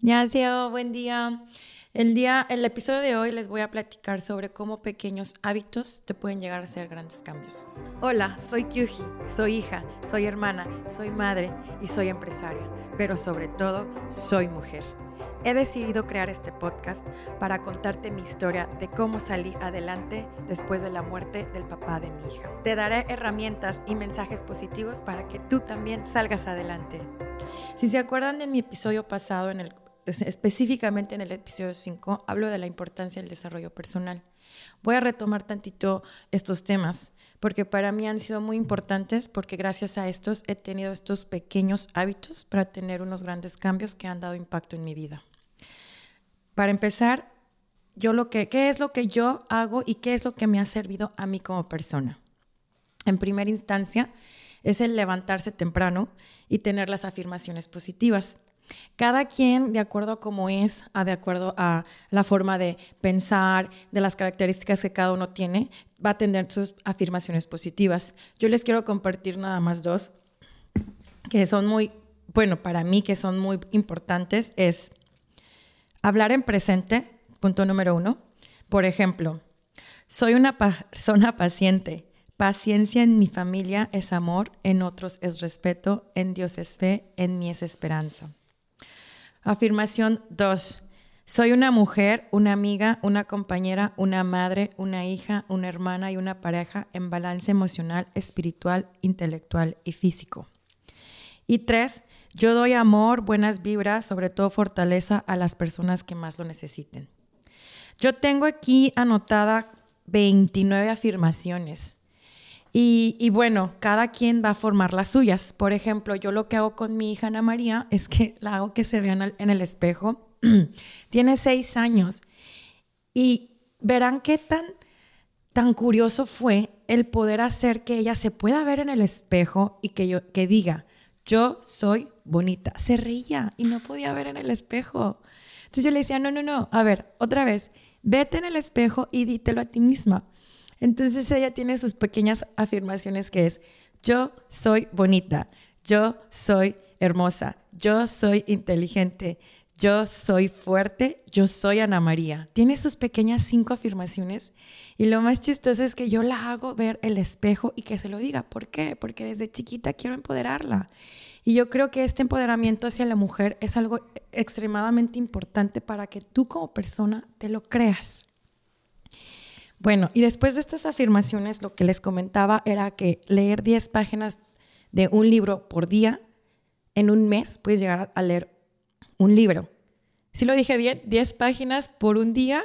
Gracias, buen día. El día, el episodio de hoy les voy a platicar sobre cómo pequeños hábitos te pueden llegar a hacer grandes cambios. Hola, soy Kyuji, soy hija, soy hermana, soy madre y soy empresaria, pero sobre todo soy mujer. He decidido crear este podcast para contarte mi historia de cómo salí adelante después de la muerte del papá de mi hija. Te daré herramientas y mensajes positivos para que tú también salgas adelante. Si se acuerdan de mi episodio pasado en el específicamente en el episodio 5, hablo de la importancia del desarrollo personal. Voy a retomar tantito estos temas porque para mí han sido muy importantes porque gracias a estos he tenido estos pequeños hábitos para tener unos grandes cambios que han dado impacto en mi vida. Para empezar, yo lo que, ¿qué es lo que yo hago y qué es lo que me ha servido a mí como persona? En primera instancia, es el levantarse temprano y tener las afirmaciones positivas. Cada quien, de acuerdo a cómo es, de acuerdo a la forma de pensar, de las características que cada uno tiene, va a tener sus afirmaciones positivas. Yo les quiero compartir nada más dos que son muy, bueno, para mí que son muy importantes, es hablar en presente, punto número uno. Por ejemplo, soy una persona paciente. Paciencia en mi familia es amor, en otros es respeto, en Dios es fe, en mí es esperanza. Afirmación 2. Soy una mujer, una amiga, una compañera, una madre, una hija, una hermana y una pareja en balance emocional, espiritual, intelectual y físico. Y tres, yo doy amor, buenas vibras, sobre todo fortaleza a las personas que más lo necesiten. Yo tengo aquí anotada 29 afirmaciones. Y, bueno, cada quien va a formar las suyas. Por ejemplo, yo lo que hago con mi hija Ana María es que la hago que se vea en el espejo. Tiene seis años y verán qué tan, tan curioso fue el poder hacer que ella se pueda ver en el espejo y que, yo, que diga, yo soy bonita. Se reía y no podía ver en el espejo. Entonces yo le decía, no, no, no, a ver, otra vez, vete en el espejo y dítelo a ti misma. Entonces ella tiene sus pequeñas afirmaciones que es, yo soy bonita, yo soy hermosa, yo soy inteligente, yo soy fuerte, yo soy Ana María. Tiene sus pequeñas cinco afirmaciones y lo más chistoso es que yo la hago ver el espejo y que se lo diga. ¿Por qué? Porque desde chiquita quiero empoderarla. Y yo creo que este empoderamiento hacia la mujer es algo extremadamente importante para que tú como persona te lo creas. Bueno, y después de estas afirmaciones, lo que les comentaba era que leer 10 páginas de un libro por día, en un mes puedes llegar a leer un libro. Si lo dije bien, 10 páginas por un día,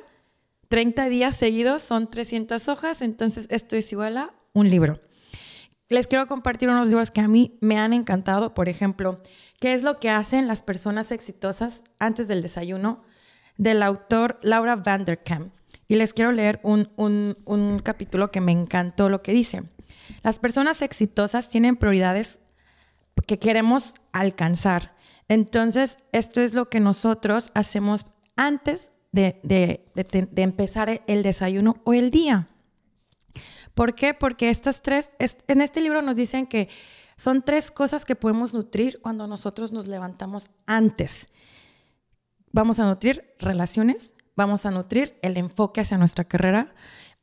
30 días seguidos son 300 hojas, entonces esto es igual a un libro. Les quiero compartir unos libros que a mí me han encantado, por ejemplo, ¿qué es lo que hacen las personas exitosas antes del desayuno? Del autor Laura Vanderkam. Y les quiero leer un, capítulo que me encantó lo que dice. Las personas exitosas tienen prioridades que queremos alcanzar. Entonces, esto es lo que nosotros hacemos antes de, de, empezar el desayuno o el día. ¿Por qué? Porque estas tres, en este libro nos dicen que son tres cosas que podemos nutrir cuando nosotros nos levantamos antes. Vamos a nutrir relaciones, vamos a nutrir el enfoque hacia nuestra carrera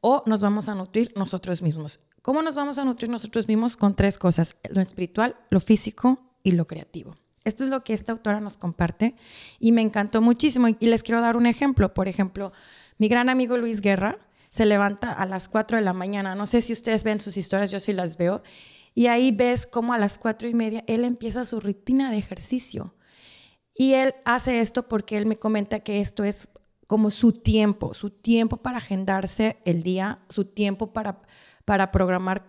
o nos vamos a nutrir nosotros mismos. ¿Cómo nos vamos a nutrir nosotros mismos? Con tres cosas, lo espiritual, lo físico y lo creativo. Esto es lo que esta autora nos comparte y me encantó muchísimo. Y les quiero dar un ejemplo. Por ejemplo, mi gran amigo Luis Guerra se levanta a las 4 de la mañana. No sé si ustedes ven sus historias, yo sí las veo. Y ahí ves cómo a las 4 y media él empieza su rutina de ejercicio. Y él hace esto porque él me comenta que esto es como su tiempo, su tiempo para agendarse el día, su tiempo para, para programar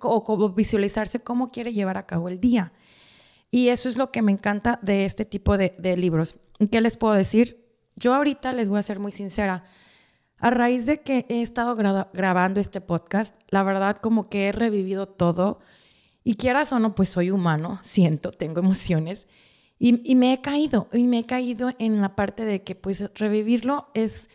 o visualizarse cómo quiere llevar a cabo el día. Y eso es lo que me encanta de este tipo de, de libros. ¿Qué les puedo decir? Yo ahorita les voy a ser muy sincera. A raíz de que he estado grabando este podcast, la verdad como que he revivido todo. Y quieras o no, pues soy humano, siento, tengo emociones. Y, me he caído, y me he caído en la parte de que pues revivirlo es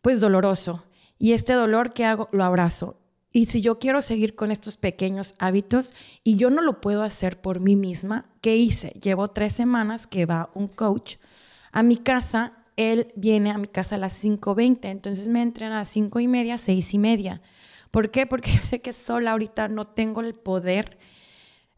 pues doloroso. Y este dolor que hago lo abrazo. Y si yo quiero seguir con estos pequeños hábitos y yo no lo puedo hacer por mí misma, ¿qué hice? Llevo tres semanas que va un coach a mi casa, él viene a mi casa a las 5.20, entonces me entrena a las 5 y media, 6 y media. ¿Por qué? Porque yo sé que sola ahorita no tengo el poder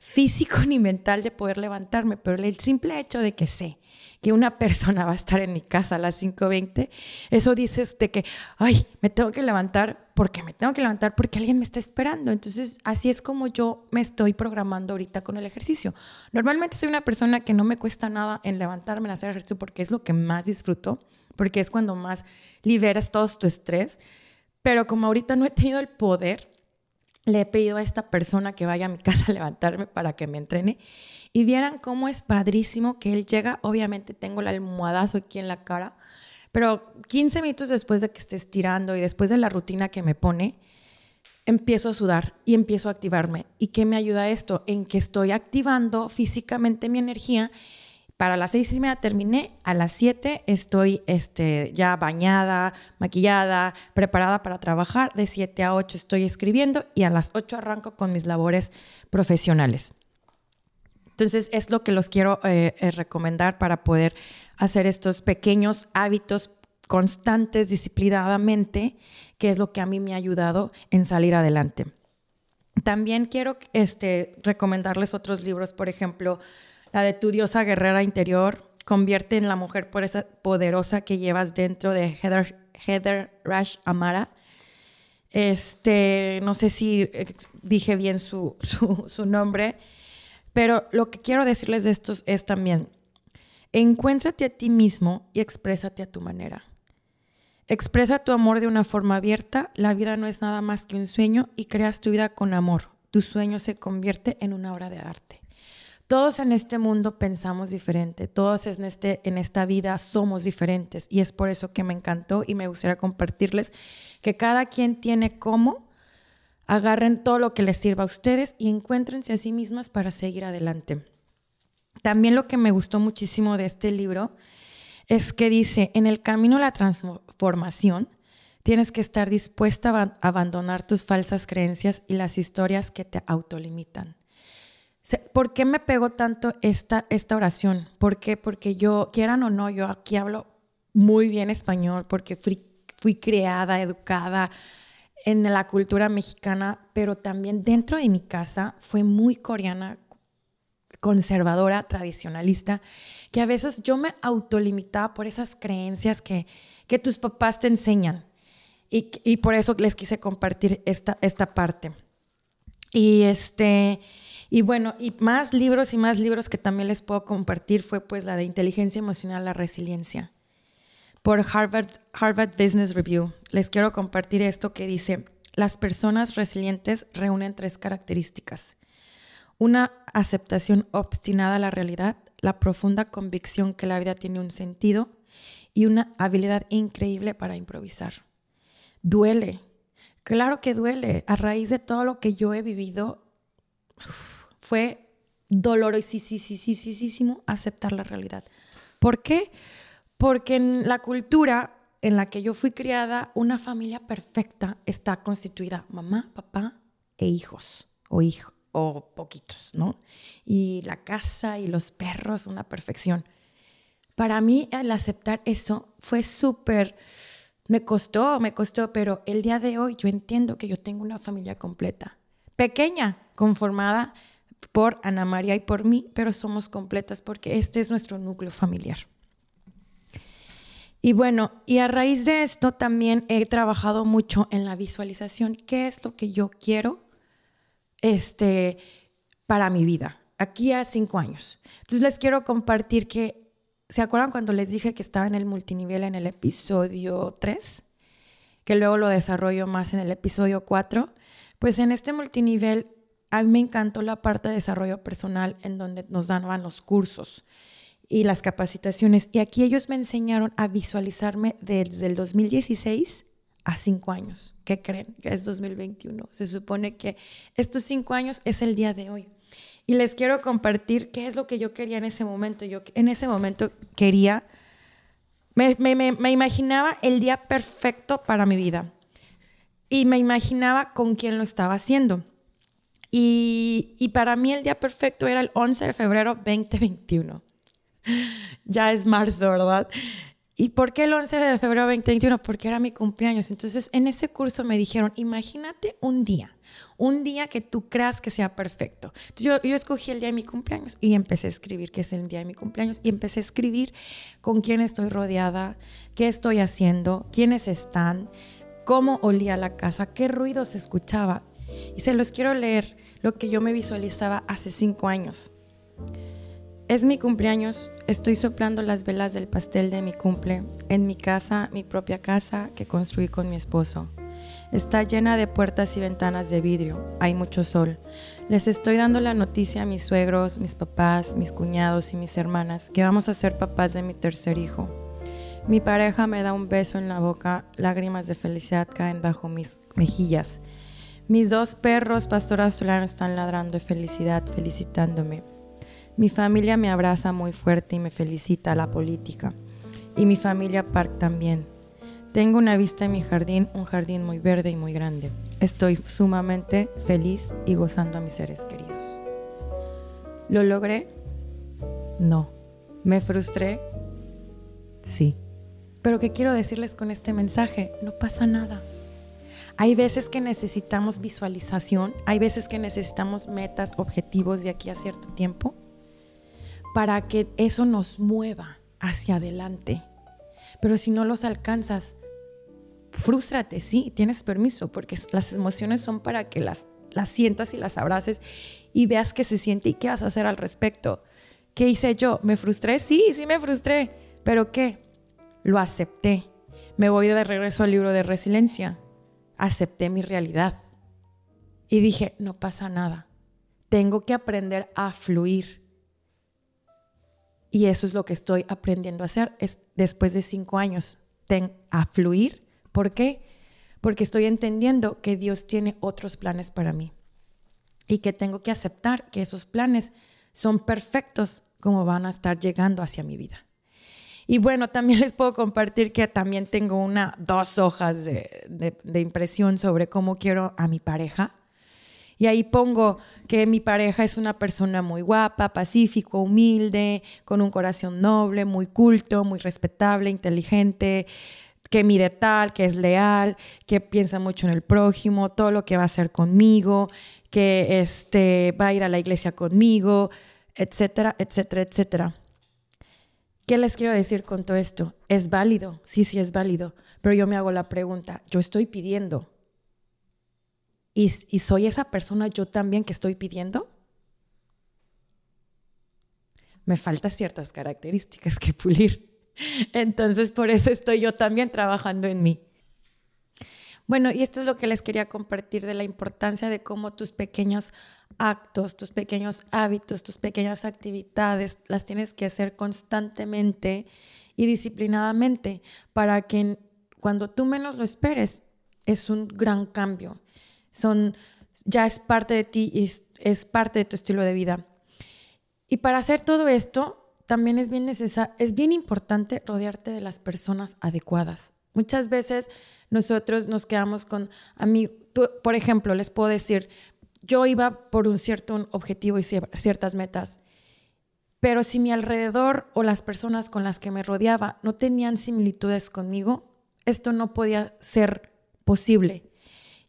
físico ni mental de poder levantarme, pero el simple hecho de que sé que una persona va a estar en mi casa a las 5.20, eso dices de que, ay, me tengo que levantar porque me tengo que levantar porque alguien me está esperando. Entonces, así es como yo me estoy programando ahorita con el ejercicio. Normalmente soy una persona que no me cuesta nada en levantarme, en hacer ejercicio porque es lo que más disfruto, porque es cuando más liberas todo tu estrés. Pero como ahorita no he tenido el poder, le he pedido a esta persona que vaya a mi casa a levantarme para que me entrene. Y vieran cómo es padrísimo que él llega. Obviamente tengo el almohadazo aquí en la cara, pero 15 minutos después de que esté estirando y después de la rutina que me pone, empiezo a sudar y empiezo a activarme. ¿Y qué me ayuda esto? En que estoy activando físicamente mi energía para las seis y media terminé, a las siete estoy este, ya bañada, maquillada, preparada para trabajar, de siete a ocho estoy escribiendo y a las ocho arranco con mis labores profesionales. Entonces es lo que los quiero eh, eh, recomendar para poder hacer estos pequeños hábitos constantes, disciplinadamente, que es lo que a mí me ha ayudado en salir adelante. También quiero este, recomendarles otros libros, por ejemplo, la de tu diosa guerrera interior, convierte en la mujer poderosa que llevas dentro de Heather, Heather Rush Amara. Este, no sé si dije bien su, su, nombre, pero lo que quiero decirles de estos es también, encuéntrate a ti mismo y exprésate a tu manera. Expresa tu amor de una forma abierta, la vida no es nada más que un sueño y creas tu vida con amor. Tu sueño se convierte en una obra de arte. Todos en este mundo pensamos diferente, todos en, este, en esta vida somos diferentes y es por eso que me encantó y me gustaría compartirles que cada quien tiene cómo, agarren todo lo que les sirva a ustedes y encuéntrense a sí mismas para seguir adelante. También lo que me gustó muchísimo de este libro es que dice, en el camino a la transformación, tienes que estar dispuesta a abandonar tus falsas creencias y las historias que te autolimitan. ¿Por qué me pegó tanto esta, esta oración? ¿Por qué? Porque yo, quieran o no, yo aquí hablo muy bien español porque fui, fui creada, educada en la cultura mexicana, pero también dentro de mi casa fue muy coreana, conservadora, tradicionalista, que a veces yo me autolimitaba por esas creencias que, que tus papás te enseñan. Y, y por eso les quise compartir esta, esta parte. Y este... Y bueno, y más libros y más libros que también les puedo compartir fue pues la de inteligencia emocional, la resiliencia, por Harvard, Harvard Business Review. Les quiero compartir esto que dice, las personas resilientes reúnen tres características. Una aceptación obstinada a la realidad, la profunda convicción que la vida tiene un sentido y una habilidad increíble para improvisar. Duele, claro que duele. A raíz de todo lo que yo he vivido, fue dolorosísimo aceptar la realidad. ¿Por qué? Porque en la cultura en la que yo fui criada, una familia perfecta está constituida mamá, papá e hijos o hijos o poquitos, ¿no? Y la casa y los perros, una perfección. Para mí el aceptar eso fue súper, me costó, me costó, pero el día de hoy yo entiendo que yo tengo una familia completa, pequeña, conformada por Ana María y por mí, pero somos completas porque este es nuestro núcleo familiar. Y bueno, y a raíz de esto también he trabajado mucho en la visualización. ¿Qué es lo que yo quiero este, para mi vida? Aquí a cinco años. Entonces les quiero compartir que, ¿se acuerdan cuando les dije que estaba en el multinivel en el episodio 3? Que luego lo desarrollo más en el episodio 4. Pues en este multinivel a mí me encantó la parte de desarrollo personal en donde nos daban los cursos y las capacitaciones. Y aquí ellos me enseñaron a visualizarme desde el 2016 a cinco años. ¿Qué creen? Es 2021. Se supone que estos cinco años es el día de hoy. Y les quiero compartir qué es lo que yo quería en ese momento. Yo en ese momento quería, me, imaginaba el día perfecto para mi vida. Y me imaginaba con quién lo estaba haciendo. Y, para mí el día perfecto era el 11 de febrero 2021. ya es marzo, ¿verdad? ¿Y por qué el 11 de febrero 2021? Porque era mi cumpleaños. Entonces, en ese curso me dijeron, imagínate un día, un día que tú creas que sea perfecto. yo, yo escogí el día de mi cumpleaños y empecé a escribir que es el día de mi cumpleaños y empecé a escribir con quién estoy rodeada, qué estoy haciendo, quiénes están, cómo olía la casa, qué ruido se escuchaba. Y se los quiero leer lo que yo me visualizaba hace cinco años. Es mi cumpleaños, estoy soplando las velas del pastel de mi cumple en mi casa, mi propia casa que construí con mi esposo. Está llena de puertas y ventanas de vidrio, hay mucho sol. Les estoy dando la noticia a mis suegros, mis papás, mis cuñados y mis hermanas que vamos a ser papás de mi tercer hijo. Mi pareja me da un beso en la boca, lágrimas de felicidad caen bajo mis mejillas. Mis dos perros, pastor australiano, están ladrando de felicidad, felicitándome. Mi familia me abraza muy fuerte y me felicita la política. Y mi familia Park también. Tengo una vista en mi jardín, un jardín muy verde y muy grande. Estoy sumamente feliz y gozando a mis seres queridos. ¿Lo logré? No. ¿Me frustré? Sí. Pero ¿qué quiero decirles con este mensaje? No pasa nada. Hay veces que necesitamos visualización, hay veces que necesitamos metas, objetivos de aquí a cierto tiempo para que eso nos mueva hacia adelante. Pero si no los alcanzas, frústrate, sí, tienes permiso, porque las emociones son para que las, las sientas y las abraces y veas qué se siente y qué vas a hacer al respecto. ¿Qué hice yo? ¿Me frustré? Sí, sí me frustré. ¿Pero qué? Lo acepté. Me voy de regreso al libro de resiliencia. Acepté mi realidad. Y dije, no pasa nada. Tengo que aprender a fluir. Y eso es lo que estoy aprendiendo a hacer es, después de cinco años, ten, a fluir. ¿Por qué? Porque estoy entendiendo que Dios tiene otros planes para mí y que tengo que aceptar que esos planes son perfectos como van a estar llegando hacia mi vida. Y bueno, también les puedo compartir que también tengo una, dos hojas de, de impresión sobre cómo quiero a mi pareja y ahí pongo que mi pareja es una persona muy guapa, pacífico, humilde, con un corazón noble, muy culto, muy respetable, inteligente, que mide tal, que es leal, que piensa mucho en el prójimo, todo lo que va a hacer conmigo, que este, va a ir a la iglesia conmigo, etcétera, etcétera, etcétera. ¿Qué les quiero decir con todo esto? Es válido, sí, sí es válido, pero yo me hago la pregunta, yo estoy pidiendo y, soy esa persona yo también que estoy pidiendo, me faltan ciertas características que pulir. Entonces, por eso estoy yo también trabajando en mí. Bueno, y esto es lo que les quería compartir de la importancia de cómo tus pequeños actos, tus pequeños hábitos, tus pequeñas actividades las tienes que hacer constantemente y disciplinadamente para que cuando tú menos lo esperes es un gran cambio son, ya es parte de ti y es, parte de tu estilo de vida. Y para hacer todo esto, también es bien, es bien importante rodearte de las personas adecuadas. Muchas veces nosotros nos quedamos con amigos, por ejemplo, les puedo decir, yo iba por un cierto objetivo y ciertas metas, pero si mi alrededor o las personas con las que me rodeaba no tenían similitudes conmigo, esto no podía ser posible.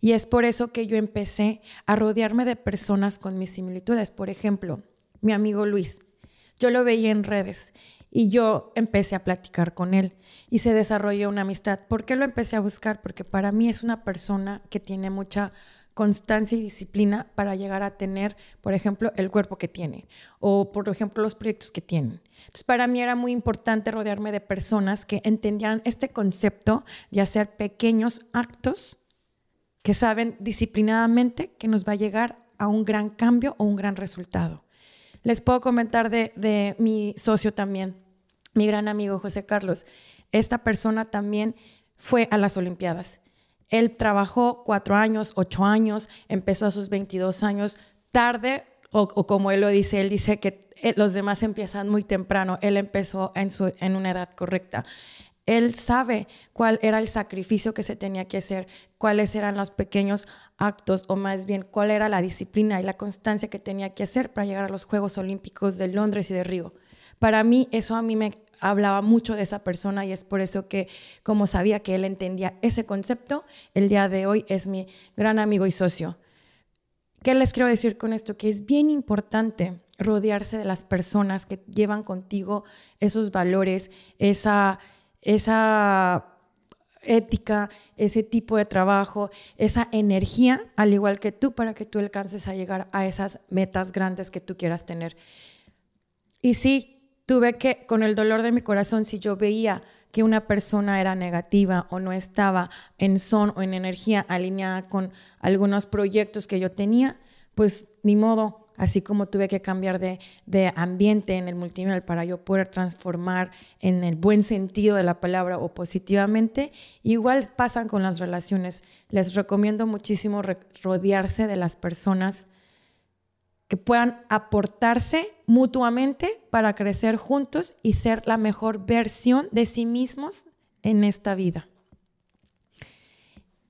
Y es por eso que yo empecé a rodearme de personas con mis similitudes. Por ejemplo, mi amigo Luis. Yo lo veía en redes y yo empecé a platicar con él y se desarrolló una amistad. ¿Por qué lo empecé a buscar? Porque para mí es una persona que tiene mucha constancia y disciplina para llegar a tener, por ejemplo, el cuerpo que tiene o, por ejemplo, los proyectos que tienen. Entonces, para mí era muy importante rodearme de personas que entendieran este concepto de hacer pequeños actos que saben disciplinadamente que nos va a llegar a un gran cambio o un gran resultado. Les puedo comentar de, mi socio también, mi gran amigo José Carlos. Esta persona también fue a las Olimpiadas. Él trabajó cuatro años, ocho años, empezó a sus 22 años, tarde, o, como él lo dice, él dice que eh, los demás empiezan muy temprano, él empezó en, su, en una edad correcta. Él sabe cuál era el sacrificio que se tenía que hacer, cuáles eran los pequeños actos o más bien cuál era la disciplina y la constancia que tenía que hacer para llegar a los Juegos Olímpicos de Londres y de Río. para mí eso a mí me hablaba mucho de esa persona y es por eso que como sabía que él entendía ese concepto, el día de hoy es mi gran amigo y socio. ¿Qué les quiero decir con esto? Que es bien importante rodearse de las personas que llevan contigo esos valores, esa, esa ética, ese tipo de trabajo, esa energía, al igual que tú, para que tú alcances a llegar a esas metas grandes que tú quieras tener. Y sí, tuve que, con el dolor de mi corazón, si yo veía que una persona era negativa o no estaba en son o en energía alineada con algunos proyectos que yo tenía, pues ni modo, así como tuve que cambiar de, ambiente en el multinivel para yo poder transformar en el buen sentido de la palabra o positivamente, igual pasan con las relaciones. Les recomiendo muchísimo rodearse de las personas que puedan aportarse mutuamente para crecer juntos y ser la mejor versión de sí mismos en esta vida.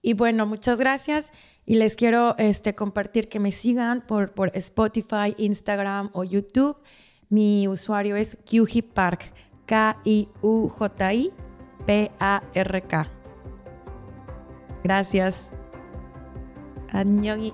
Y bueno, muchas gracias. Y les quiero este, compartir que me sigan por, por Spotify, Instagram o YouTube. Mi usuario es Park, K-I-U-J-I-P-A-R-K. Gracias. Annyeong y.